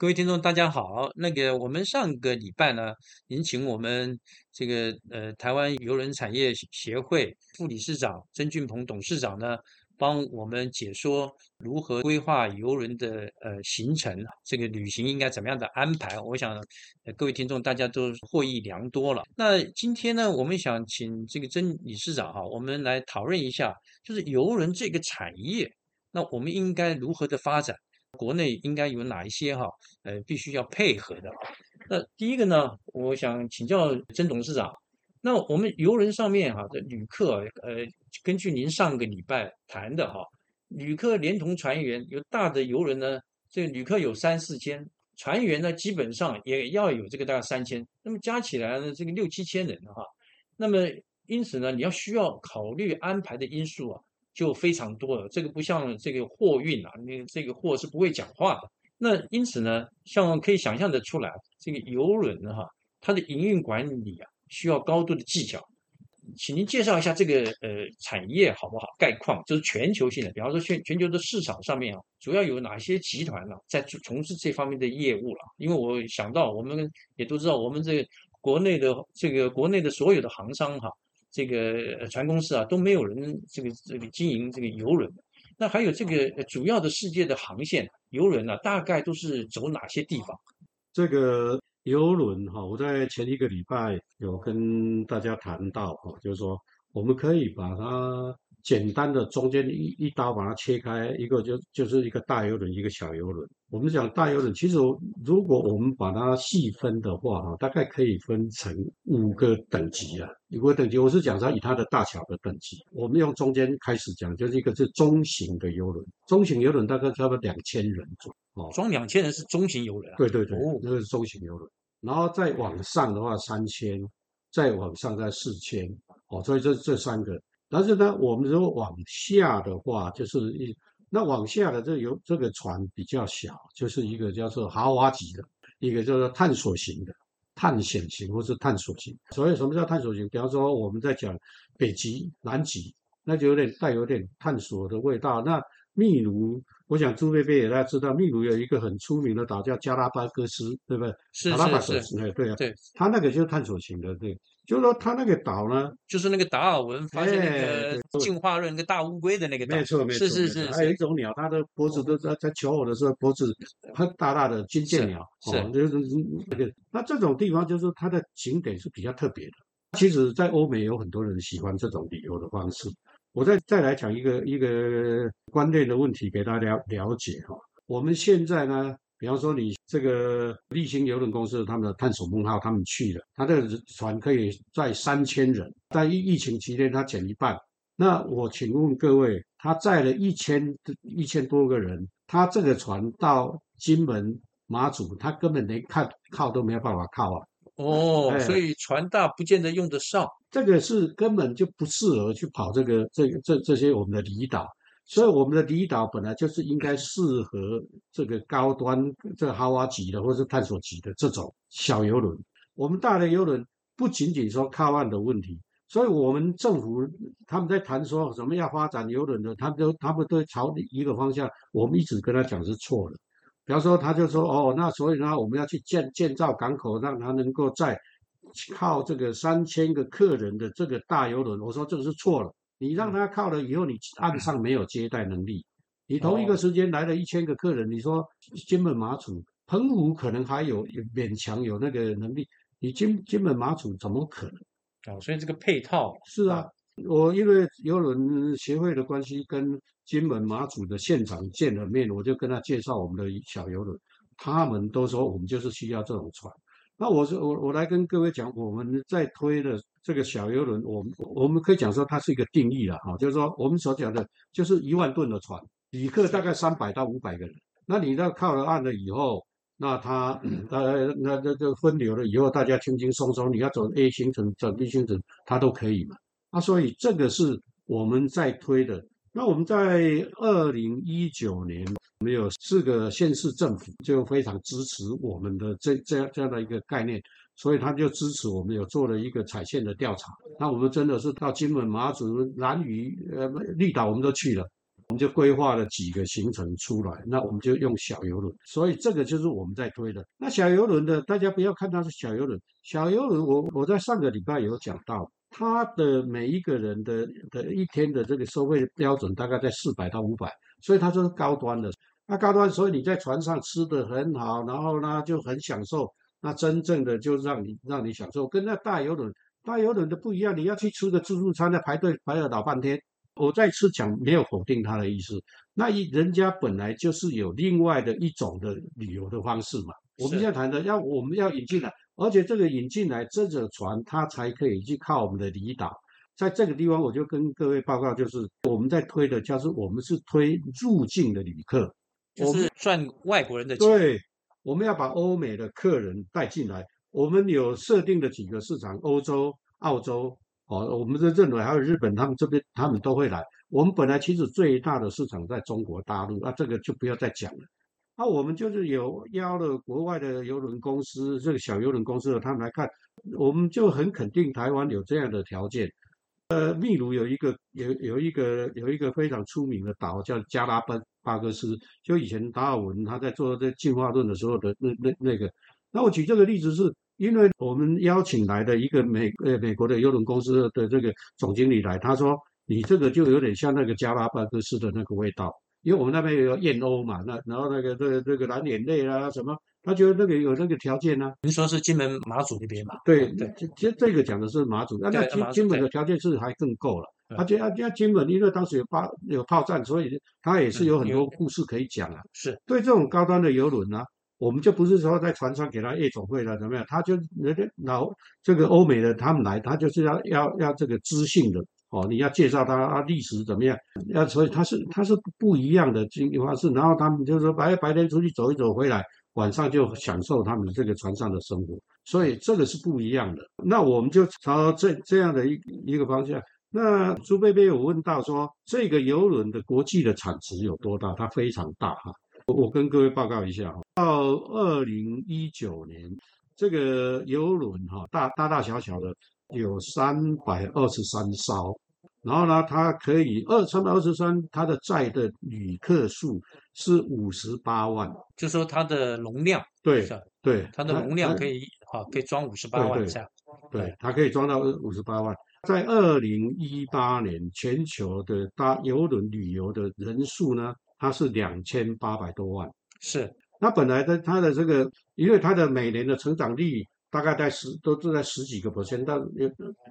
各位听众，大家好。那个，我们上个礼拜呢，您请我们这个呃台湾邮轮产业协会副理事长曾俊鹏董事长呢，帮我们解说如何规划邮轮的呃行程，这个旅行应该怎么样的安排。我想，各位听众大家都获益良多了。那今天呢，我们想请这个曾理事长哈，我们来讨论一下，就是邮轮这个产业，那我们应该如何的发展？国内应该有哪一些哈？呃，必须要配合的。那第一个呢，我想请教曾董事长。那我们游轮上面哈的旅客，呃，根据您上个礼拜谈的哈，旅客连同船员，有大的游轮呢，这个旅客有三四千，船员呢基本上也要有这个大概三千，那么加起来呢，这个六七千人哈。那么因此呢，你要需要考虑安排的因素啊。就非常多了，这个不像这个货运啊，那这个货是不会讲话的。那因此呢，像可以想象的出来，这个游轮哈，它的营运管理啊，需要高度的技巧。请您介绍一下这个呃产业好不好？概况就是全球性的，比方说全全球的市场上面啊，主要有哪些集团呢，在从事这方面的业务了？因为我想到，我们也都知道，我们这个国内的这个国内的所有的行商哈。这个船公司啊都没有人这个这个经营这个游轮，那还有这个主要的世界的航线游轮呢，大概都是走哪些地方？这个游轮哈，我在前一个礼拜有跟大家谈到哈，就是说我们可以把它。简单的中间一一刀把它切开，一个就就是一个大游轮，一个小游轮。我们讲大游轮，其实如果我们把它细分的话，哈，大概可以分成五个等级啊。五个等级，我是讲它以它的大小的等级。我们用中间开始讲，就是一个是中型的游轮，中型游轮大概差不多两千人左右。哦，装两千人是中型游轮啊？对对对，那个是中型游轮。然后再往上的话，三千，再往上在四千。哦，所以这这三个。但是呢，我们如果往下的话，就是一那往下的这有这个船比较小，就是一个叫做豪华级的，一个叫做探索型的、探险型或是探索型。所以什么叫探索型？比方说我们在讲北极、南极，那就有点带有点探索的味道。那秘鲁，我想朱贝贝也大家知道，秘鲁有一个很出名的岛叫加拉巴哥斯，对不对？是是是，哎，对啊，对，它那个就是探索型的，对。就是说，他那个岛呢，就是那个达尔文发现那个进化论那个大乌龟的那个岛，没错没错，是是是。还有一种鸟，它的脖子都在在求偶的时候，脖子很大大的金剑鸟，是就是那个。那这种地方就是它的景点是比较特别的。其实，在欧美有很多人喜欢这种旅游的方式。我再再来讲一个一个观念的问题给大家了解哈。我们现在呢？比方说，你这个立新邮轮公司他们的探索梦号，他们去了，他这个船可以载三千人，在疫疫情期间他减一半。那我请问各位，他载了一千一千多个人，他这个船到金门马祖，他根本连靠靠都没有办法靠啊。哦，所以船大不见得用得上，这个是根本就不适合去跑这个这这这些我们的离岛。所以我们的离岛本来就是应该适合这个高端、这个豪华级的或者是探索级的这种小游轮。我们大的游轮不仅仅说靠岸的问题，所以我们政府他们在谈说什么要发展游轮的，他们都他们都朝一个方向，我们一直跟他讲是错的。比方说，他就说哦，那所以呢，我们要去建建造港口，让他能够在靠这个三千个客人的这个大游轮。我说这个是错了。你让他靠了以后，你岸上没有接待能力。你同一个时间来了一千个客人，你说金门马祖、澎湖可能还有勉强有那个能力，你金金门马祖怎么可能？哦，所以这个配套是啊。我因为游轮协会的关系，跟金门马祖的现场见了面，我就跟他介绍我们的小游轮，他们都说我们就是需要这种船。那我是我我来跟各位讲，我们在推的这个小游轮，我们我们可以讲说它是一个定义了哈，就是说我们所讲的，就是一万吨的船，旅客大概三百到五百个人。那你到靠了岸了以后，那它呃那那这分流了以后，大家轻轻松松，你要走 A 行程走 B 行程，它都可以嘛。那所以这个是我们在推的。那我们在二零一九年，我们有四个县市政府就非常支持我们的这这样这样的一个概念，所以他就支持我们有做了一个采线的调查。那我们真的是到金门、马祖、南屿、呃绿岛，我们都去了。我们就规划了几个行程出来，那我们就用小游轮，所以这个就是我们在推的。那小游轮的，大家不要看它是小游轮，小游轮我我在上个礼拜有讲到，它的每一个人的的一天的这个收费标准大概在四百到五百，所以它就是高端的。那高端，所以你在船上吃的很好，然后呢就很享受。那真正的就让你让你享受，跟那大游轮大游轮的不一样，你要去吃个自助餐，要排队排了老半天。我再次讲，没有否定他的意思。那一人家本来就是有另外的一种的旅游的方式嘛。我们现在谈的要我们要引进来，而且这个引进来，这个船它才可以去靠我们的离岛。在这个地方，我就跟各位报告，就是我们在推的，就是我们是推入境的旅客，就是赚外国人的钱。对，我们要把欧美的客人带进来。我们有设定的几个市场，欧洲、澳洲。哦，我们是认为还有日本，他们这边他们都会来。我们本来其实最大的市场在中国大陆，那这个就不要再讲了。那我们就是有邀了国外的邮轮公司，这个小邮轮公司的他们来看，我们就很肯定台湾有这样的条件。呃，秘鲁有一个有有一个有一个非常出名的岛叫加拉巴巴哥斯，就以前达尔文他在做这进化论的时候的那那那个。那我举这个例子是。因为我们邀请来的一个美呃美国的邮轮公司的这个总经理来，他说你这个就有点像那个加拉巴哥斯的那个味道，因为我们那边有燕鸥嘛，那然后那个这个这个蓝眼泪啦什么，他觉得那个有那个条件呢。您说是金门马祖那边嘛？对对，其实这个讲的是马祖，那那金金门的条件是还更够了。而且而且金门因为当时有炮有炮战，所以他也是有很多故事可以讲啊。是对这种高端的游轮呢。我们就不是说在船上给他夜总会了，怎么样？他就人家老这个欧美的他们来，他就是要要要这个知性的哦，你要介绍他啊历史怎么样？要所以他是他是不一样的经营方式。然后他们就说白白天出去走一走，回来晚上就享受他们这个船上的生活。所以这个是不一样的。那我们就朝这这样的一一个方向。那朱贝贝有问到说，这个游轮的国际的产值有多大？它非常大哈。我跟各位报告一下哈，到二零一九年，这个游轮哈大大大小小的有三百二十三艘，然后呢，它可以二三百二十三，它的载的旅客数是五十八万，就说它的容量对对，它的容量可以啊可以装五十八万这样，对，它可以装到五十八万。在二零一八年，全球的搭游轮旅游的人数呢？它是两千八百多万，是。那本来的它的这个，因为它的每年的成长率大概在十，都是在十几个 percent，到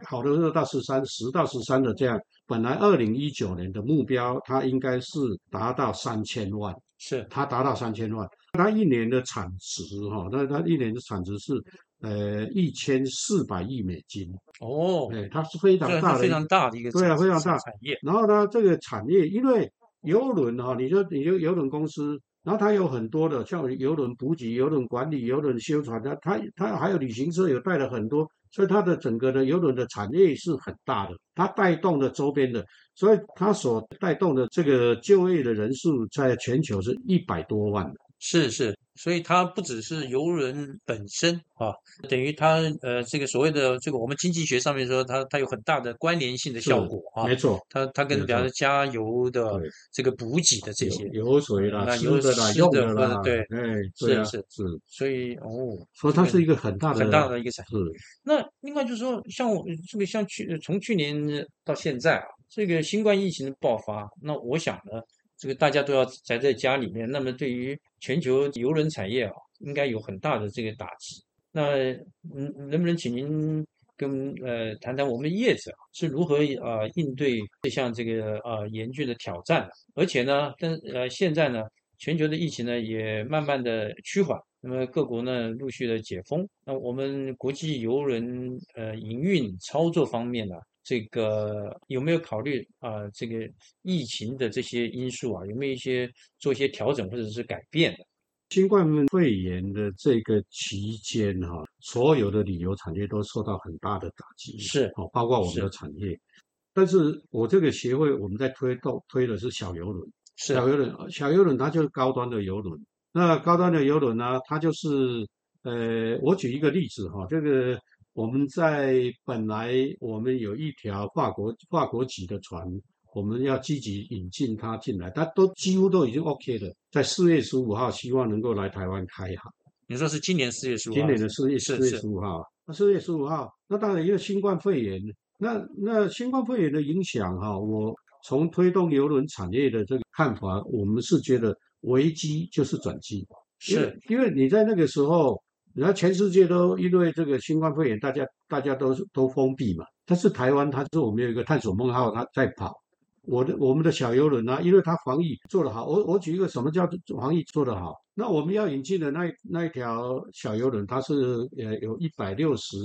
好的时候到十三，十到十三的这样。本来二零一九年的目标，它应该是达到三千万，是。它达到三千万，它一年的产值哈，那它一年的产值是呃一千四百亿美金。哦，哎，它是非常大的，非常大的一个对啊，非常大产业。然后呢，这个产业因为。游轮哈，你就你就游轮公司，然后它有很多的，像游轮补给、游轮管理、游轮修船的，它它还有旅行社，有带了很多，所以它的整个的游轮的产业是很大的，它带动的周边的，所以它所带动的这个就业的人数，在全球是一百多万。是是。所以它不只是游轮本身啊，等于它呃这个所谓的这个我们经济学上面说它它有很大的关联性的效果啊，没错，它它跟比方说加油的这个补给的这些油水啦、吃的啦、用的啦，对，哎，是是是，所以哦，所以它是一个很大的很大的一个产业。那另外就是说，像我这个像去从去年到现在啊，这个新冠疫情的爆发，那我想呢，这个大家都要宅在家里面，那么对于全球邮轮产业啊。应该有很大的这个打击。那嗯，能不能请您跟呃谈谈我们的业者是如何啊应对这项这个啊严峻的挑战的？而且呢，但呃现在呢，全球的疫情呢也慢慢的趋缓，那么各国呢陆续的解封，那我们国际游轮呃营运操作方面呢，这个有没有考虑啊这个疫情的这些因素啊，有没有一些做一些调整或者是改变的？新冠肺炎的这个期间，哈，所有的旅游产业都受到很大的打击，是，哦，包括我们的产业。但是我这个协会我们在推动推的是小游轮，是小游轮，小游轮它就是高端的游轮。那高端的游轮呢，它就是呃，我举一个例子哈，这个我们在本来我们有一条法国法国籍的船，我们要积极引进它进来，它都几乎都已经 OK 了，在四月十五号希望能够来台湾开航。你说是今年四月十五号？今年的四月四月十五号，那四月十五号，那当然因为新冠肺炎，那那新冠肺炎的影响哈，我从推动邮轮产业的这个看法，我们是觉得危机就是转机，是因为你在那个时候，然后全世界都因为这个新冠肺炎，大家大家都都封闭嘛，但是台湾它是我们有一个探索梦号，它在跑。我的我们的小游轮啊、因为它防疫做得好，我我举一个什么叫做防疫做得好？那我们要引进的那那一条小游轮，它是呃有一百六十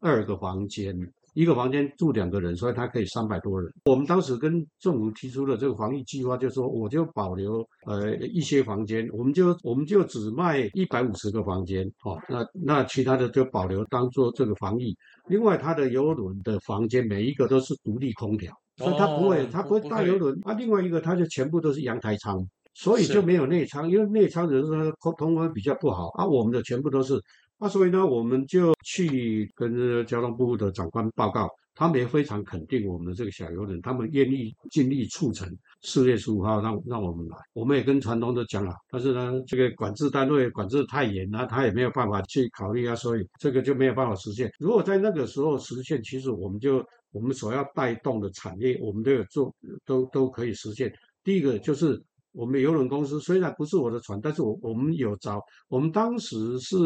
二个房间，一个房间住两个人，所以它可以三百多人。我们当时跟政府提出的这个防疫计划，就是说我就保留呃一些房间，我们就我们就只卖一百五十个房间，哦，那那其他的就保留当做这个防疫。另外，它的游轮的房间每一个都是独立空调，所以它不会哦它不会大游轮啊。另外一个，它就全部都是阳台舱。所以就没有内舱，因为内舱人说通通风比较不好啊，我们的全部都是那，所以呢，我们就去跟交通部的长官报告，他们也非常肯定我们的这个小游轮，他们愿意尽力促成四月十五号让让我们来，我们也跟船东都讲了，但是呢，这个管制单位管制太严了，他也没有办法去考虑啊，所以这个就没有办法实现。如果在那个时候实现，其实我们就我们所要带动的产业，我们都有做，都都可以实现。第一个就是我们游轮公司虽然不是我的船，但是我我们有找，我们当时是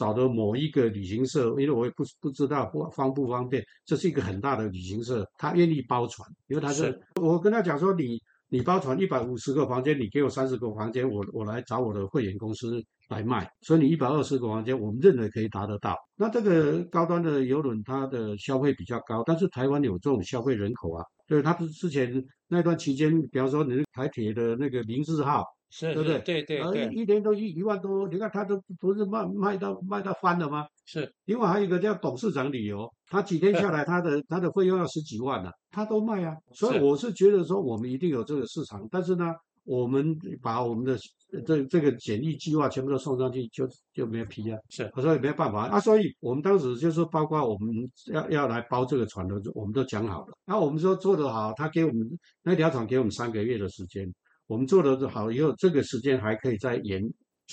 找的某一个旅行社，因为我也不不知道方方不方便，这是一个很大的旅行社，他愿意包船，因为他是是我跟他讲说你。你包船一百五十个房间，你给我三十个房间，我我来找我的会员公司来卖，所以你一百二十个房间，我们认为可以达得到。那这个高端的游轮，它的消费比较高，但是台湾有这种消费人口啊，对，它不是之前那段期间，比方说你台铁的那个明字号，是对不对是对对呃，对，一一年都一一万多，你看他都不是卖卖到卖到翻了吗？是另外还有一个叫董事长旅游，他几天下来，他的他的费用要十几万呢、他都卖啊。所以我是觉得说，我们一定有这个市场，但是呢，我们把我们的呃这这个简易计划全部都送上去，就就没有批啊。是所以没办法啊，所以我们当时就是包括我们要要来包这个船的，我们都讲好了。然后我们说做得好，他给我们那条船给我们三个月的时间，我们做的好以后，这个时间还可以再延。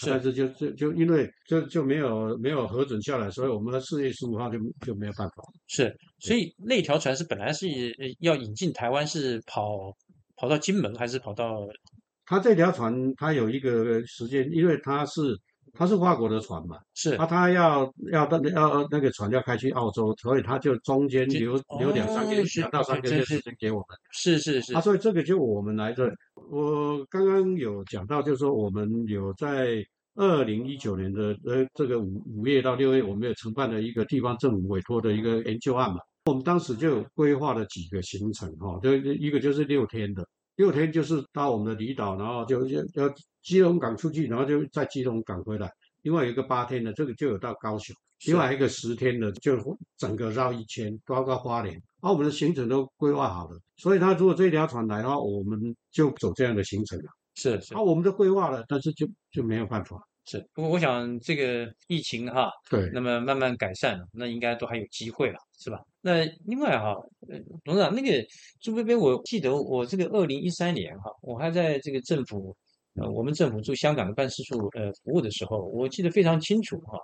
但是是就就就因为就就没有没有核准下来，所以我们四月十五号就就没有办法。是，所以那条船是本来是呃要引进台湾，是跑跑到金门还是跑到他这条船它有一个时间，因为它是它是法国的船嘛，是啊，他要要到要那个船要开去澳洲，所以他就中间留留两三个月两到三个月时间给我们。是是是啊，所以这个就我们来这，我刚刚有讲到，就是说我们有在二零一九年的呃这个五五月到六月，我们有承办了一个地方政府委托的一个研究案嘛。我们当时就有规划了几个行程哈，就一个就是六天的，六天就是到我们的离岛，然后就要要基隆港出去，然后就在基隆港回来。另外有一个八天的，这个就有到高雄。是另外一个十天的，就整个绕一圈，包括花莲，啊，我们的行程都规划好了。所以他如果这条船来的话，我们就走这样的行程了。是是啊，我们都规划了，但是就就没有办法。是。不过我想这个疫情哈，对，那么慢慢改善了，那应该都还有机会了，是吧？那另外哈，呃，董事长那个朱贝贝，我记得我这个二零一三年哈，我还在这个政府，呃，我们政府驻香港的办事处呃服务的时候，我记得非常清楚哈。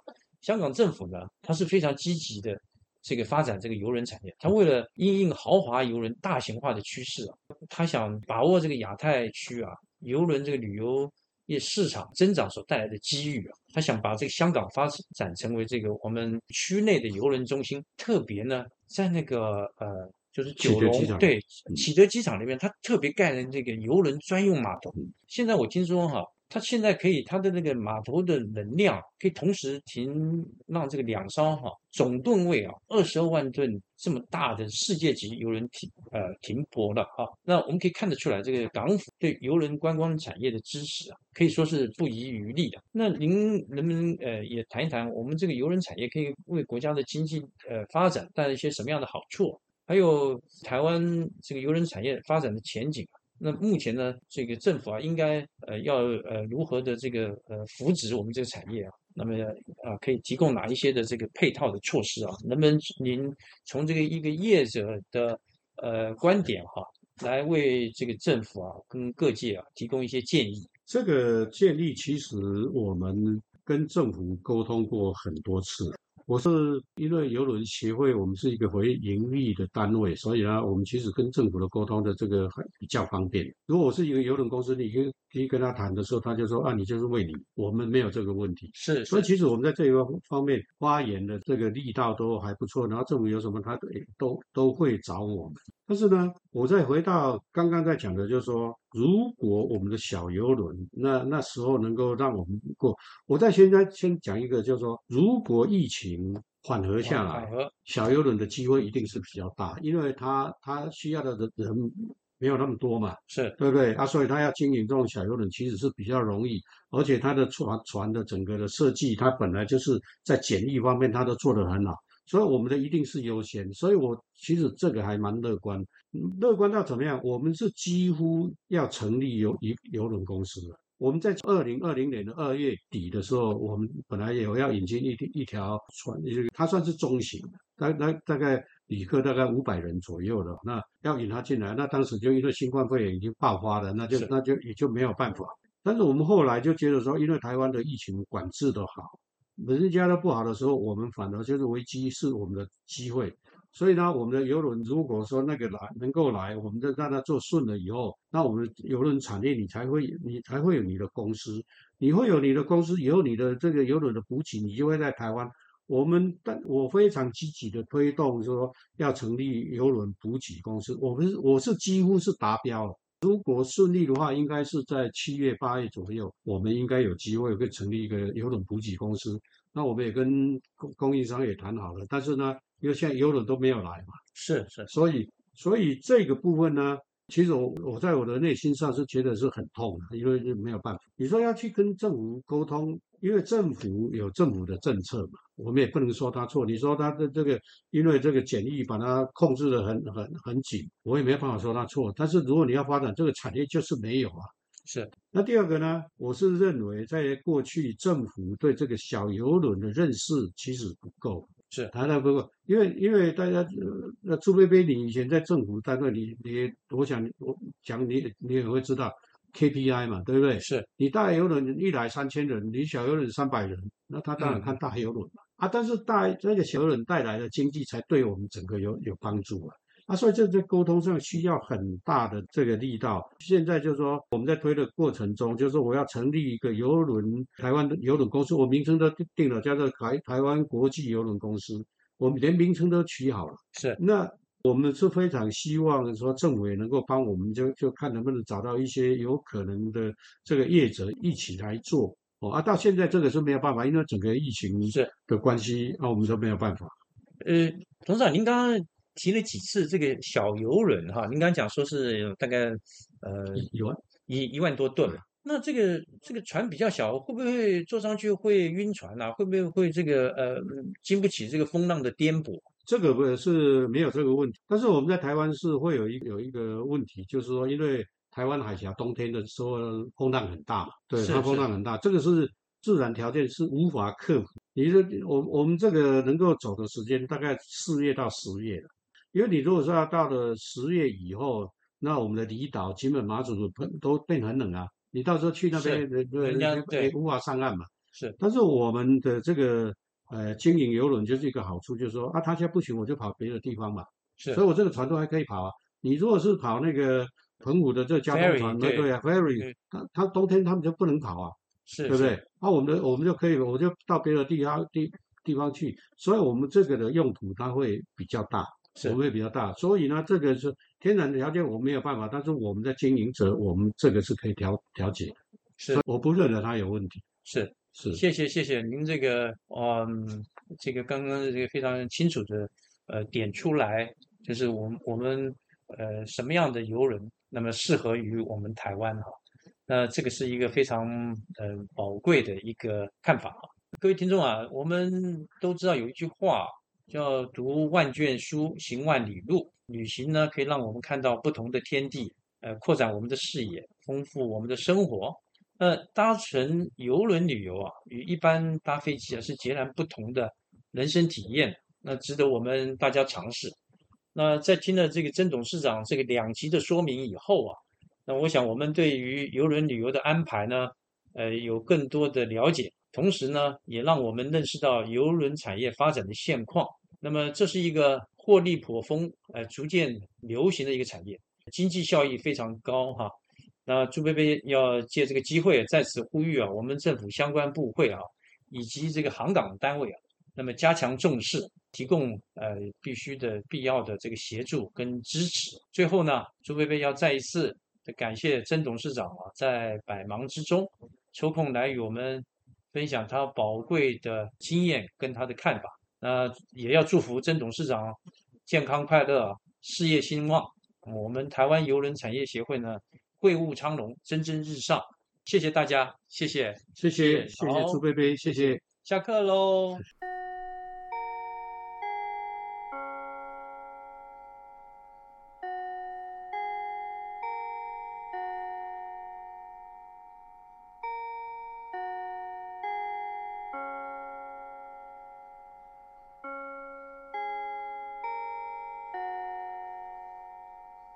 香港政府呢，它是非常积极的这个发展这个邮轮产业，它为了因应豪华邮轮大型化的趋势啊，它想把握这个亚太区啊邮轮这个旅游业市场增长所带来的机遇啊，他想把这个香港发展成为这个我们区内的邮轮中心，特别呢在那个呃就是九龙对嗯启德机场那边，它特别盖了这个邮轮专用码头。现在我听说哈，它现在可以它的那个码头的能量可以同时停让这个两艘哈总吨位啊二十二万吨这么大的世界级邮轮停呃停泊了哈。那我们可以看得出来，这个港府对邮轮观光产业的支持啊，可以说是不遗余力的。那您能不能呃也谈一谈我们这个邮轮产业可以为国家的经济呃发展带来一些什么样的好处？还有台湾这个邮轮产业发展的前景啊。那目前呢，这个政府啊，应该呃要呃如何的这个呃扶植我们这个产业啊？那么啊，可以提供哪一些的这个配套的措施啊？能不能您从这个一个业者的呃观点哈，来为这个政府啊跟各界啊提供一些建议？这个建议其实我们跟政府沟通过很多次。我是因为邮轮协会，我们是一个回盈利的单位，所以呢，我们其实跟政府的沟通的这个比较方便。如果我是一个邮轮公司，你跟可以跟他谈的时候，他就说啊，你就是为你，我们没有这个问题。是，所以其实我们在这个方面发言的这个力道都还不错。然后政府有什么，他都都会找我们。但是呢，我再回到刚刚在讲的，就是说，如果我们的小游轮，那那时候能够让我们过，我在现在先讲一个，就是说，如果疫情缓和下来，小游轮的机会一定是比较大，因为它它需要的人没有那么多嘛，是对不对啊？所以它要经营这种小游轮其实是比较容易，而且它的船船的整个的设计，它本来就是在简易方面，它都做得很好。所以我们的一定是优先，所以我其实这个还蛮乐观，乐观到怎么样？我们是几乎要成立游游游轮公司了。我们在二零二零年的二月底的时候，我们本来有要引进一一条船，它算是中型的，大大大概旅客大概五百人左右的，那要引它进来，那当时就因为新冠肺炎已经爆发了，那就那就也就没有办法。但是我们后来就觉得说，因为台湾的疫情管制的好。人家都不好的时候，我们反而就是危机是我们的机会。所以呢，我们的游轮如果说那个来能够来，我们就让它做顺了以后，那我们的游轮产业你才会你才会有你的公司，你会有你的公司以后，你的这个游轮的补给你就会在台湾。我们但我非常积极的推动说要成立游轮补给公司，我们我是几乎是达标了。如果顺利的话，应该是在七月八月左右，我们应该有机会会成立一个游轮补给公司。那我们也跟供供应商也谈好了，但是呢，因为现在游轮都没有来嘛，是是，所以所以这个部分呢，其实我我在我的内心上是觉得是很痛的，因为没有办法。你说要去跟政府沟通。因为政府有政府的政策嘛，我们也不能说他错。你说他的这个，因为这个检疫把它控制的很很很紧，我也没办法说他错。但是如果你要发展这个产业，就是没有啊。是。那第二个呢，我是认为在过去政府对这个小游轮的认识其实不够，是谈的不过。因为因为大家，那朱贝贝，你以前在政府单位，你你，我想我讲你你也会知道。KPI 嘛，对不对？是你大游轮一来三千人，你小游轮三百人，那他当然看大游轮嘛。啊，但是大那个小游轮带来的经济才对我们整个有有帮助啊。啊，所以这在沟通上需要很大的这个力道。现在就是说我们在推的过程中，就是我要成立一个游轮台湾的游轮公司，我名称都定了，叫做台台湾国际游轮公司，我们连名称都取好了。是那。我们是非常希望说政府也能够帮我们，就就看能不能找到一些有可能的这个业者一起来做哦。啊，到现在这个是没有办法，因为整个疫情是的关系，啊我们都没有办法。呃，董事长，您刚刚提了几次这个小游轮哈？您刚刚讲说是大概呃一万一一万多吨嘛，那这个这个船比较小，会不会坐上去会晕船啊？会不会会这个呃经不起这个风浪的颠簸？这个不是没有这个问题，但是我们在台湾是会有一有一个问题，就是说，因为台湾海峡冬天的时候风浪很大嘛，对，它风浪很大，这个是自然条件是无法克服。你说我我们这个能够走的时间大概四月到十月了，因为你如果说要到了十月以后，那我们的离岛、金门、马祖都都变很冷啊，你到时候去那边，人家对无法上岸嘛。是，但是我们的这个。呃，经营游轮就是一个好处，就是说啊，他现在不行，我就跑别的地方嘛。是，所以我这个船都还可以跑啊。你如果是跑那个澎湖的这交通船，对对啊，ferry，他他冬天他们就不能跑啊，是，对不对？那我们的我们就可以，我就到别的地方地地方去。所以我们这个的用途它会比较大，我们会比较大。所以呢，这个是天然的条件，我们没有办法，但是我们的经营者，我们这个是可以调调节的。是，我不认为它有问题。是。是，谢谢谢谢您这个，嗯，这个刚刚这个非常清楚的，呃，点出来，就是我们我们呃什么样的游轮，那么适合于我们台湾哈，那这个是一个非常呃宝贵的一个看法啊。各位听众啊，我们都知道有一句话，叫读万卷书，行万里路。旅行呢，可以让我们看到不同的天地，呃，扩展我们的视野，丰富我们的生活。那搭乘游轮旅游啊，与一般搭飞机啊是截然不同的人生体验，那值得我们大家尝试。那在听了这个曾董事长这个两集的说明以后啊，那我想我们对于游轮旅游的安排呢，呃，有更多的了解，同时呢，也让我们认识到游轮产业发展的现况。那么这是一个获利颇丰、呃，逐渐流行的一个产业，经济效益非常高哈。那朱贝贝要借这个机会在此呼吁啊，我们政府相关部会啊，以及这个航港单位啊，那么加强重视。提供呃必须的必要的这个协助跟支持。最后呢，朱贝贝要再一次感谢曾董事长啊，在百忙之中抽空来与我们分享他宝贵的经验跟他的看法。那也要祝福曾董事长健康快乐，事业兴旺。我们台湾邮轮产业协会呢，会务昌隆，蒸蒸日上。谢谢大家，谢谢，谢谢，谢谢朱贝贝，谢谢。下课喽。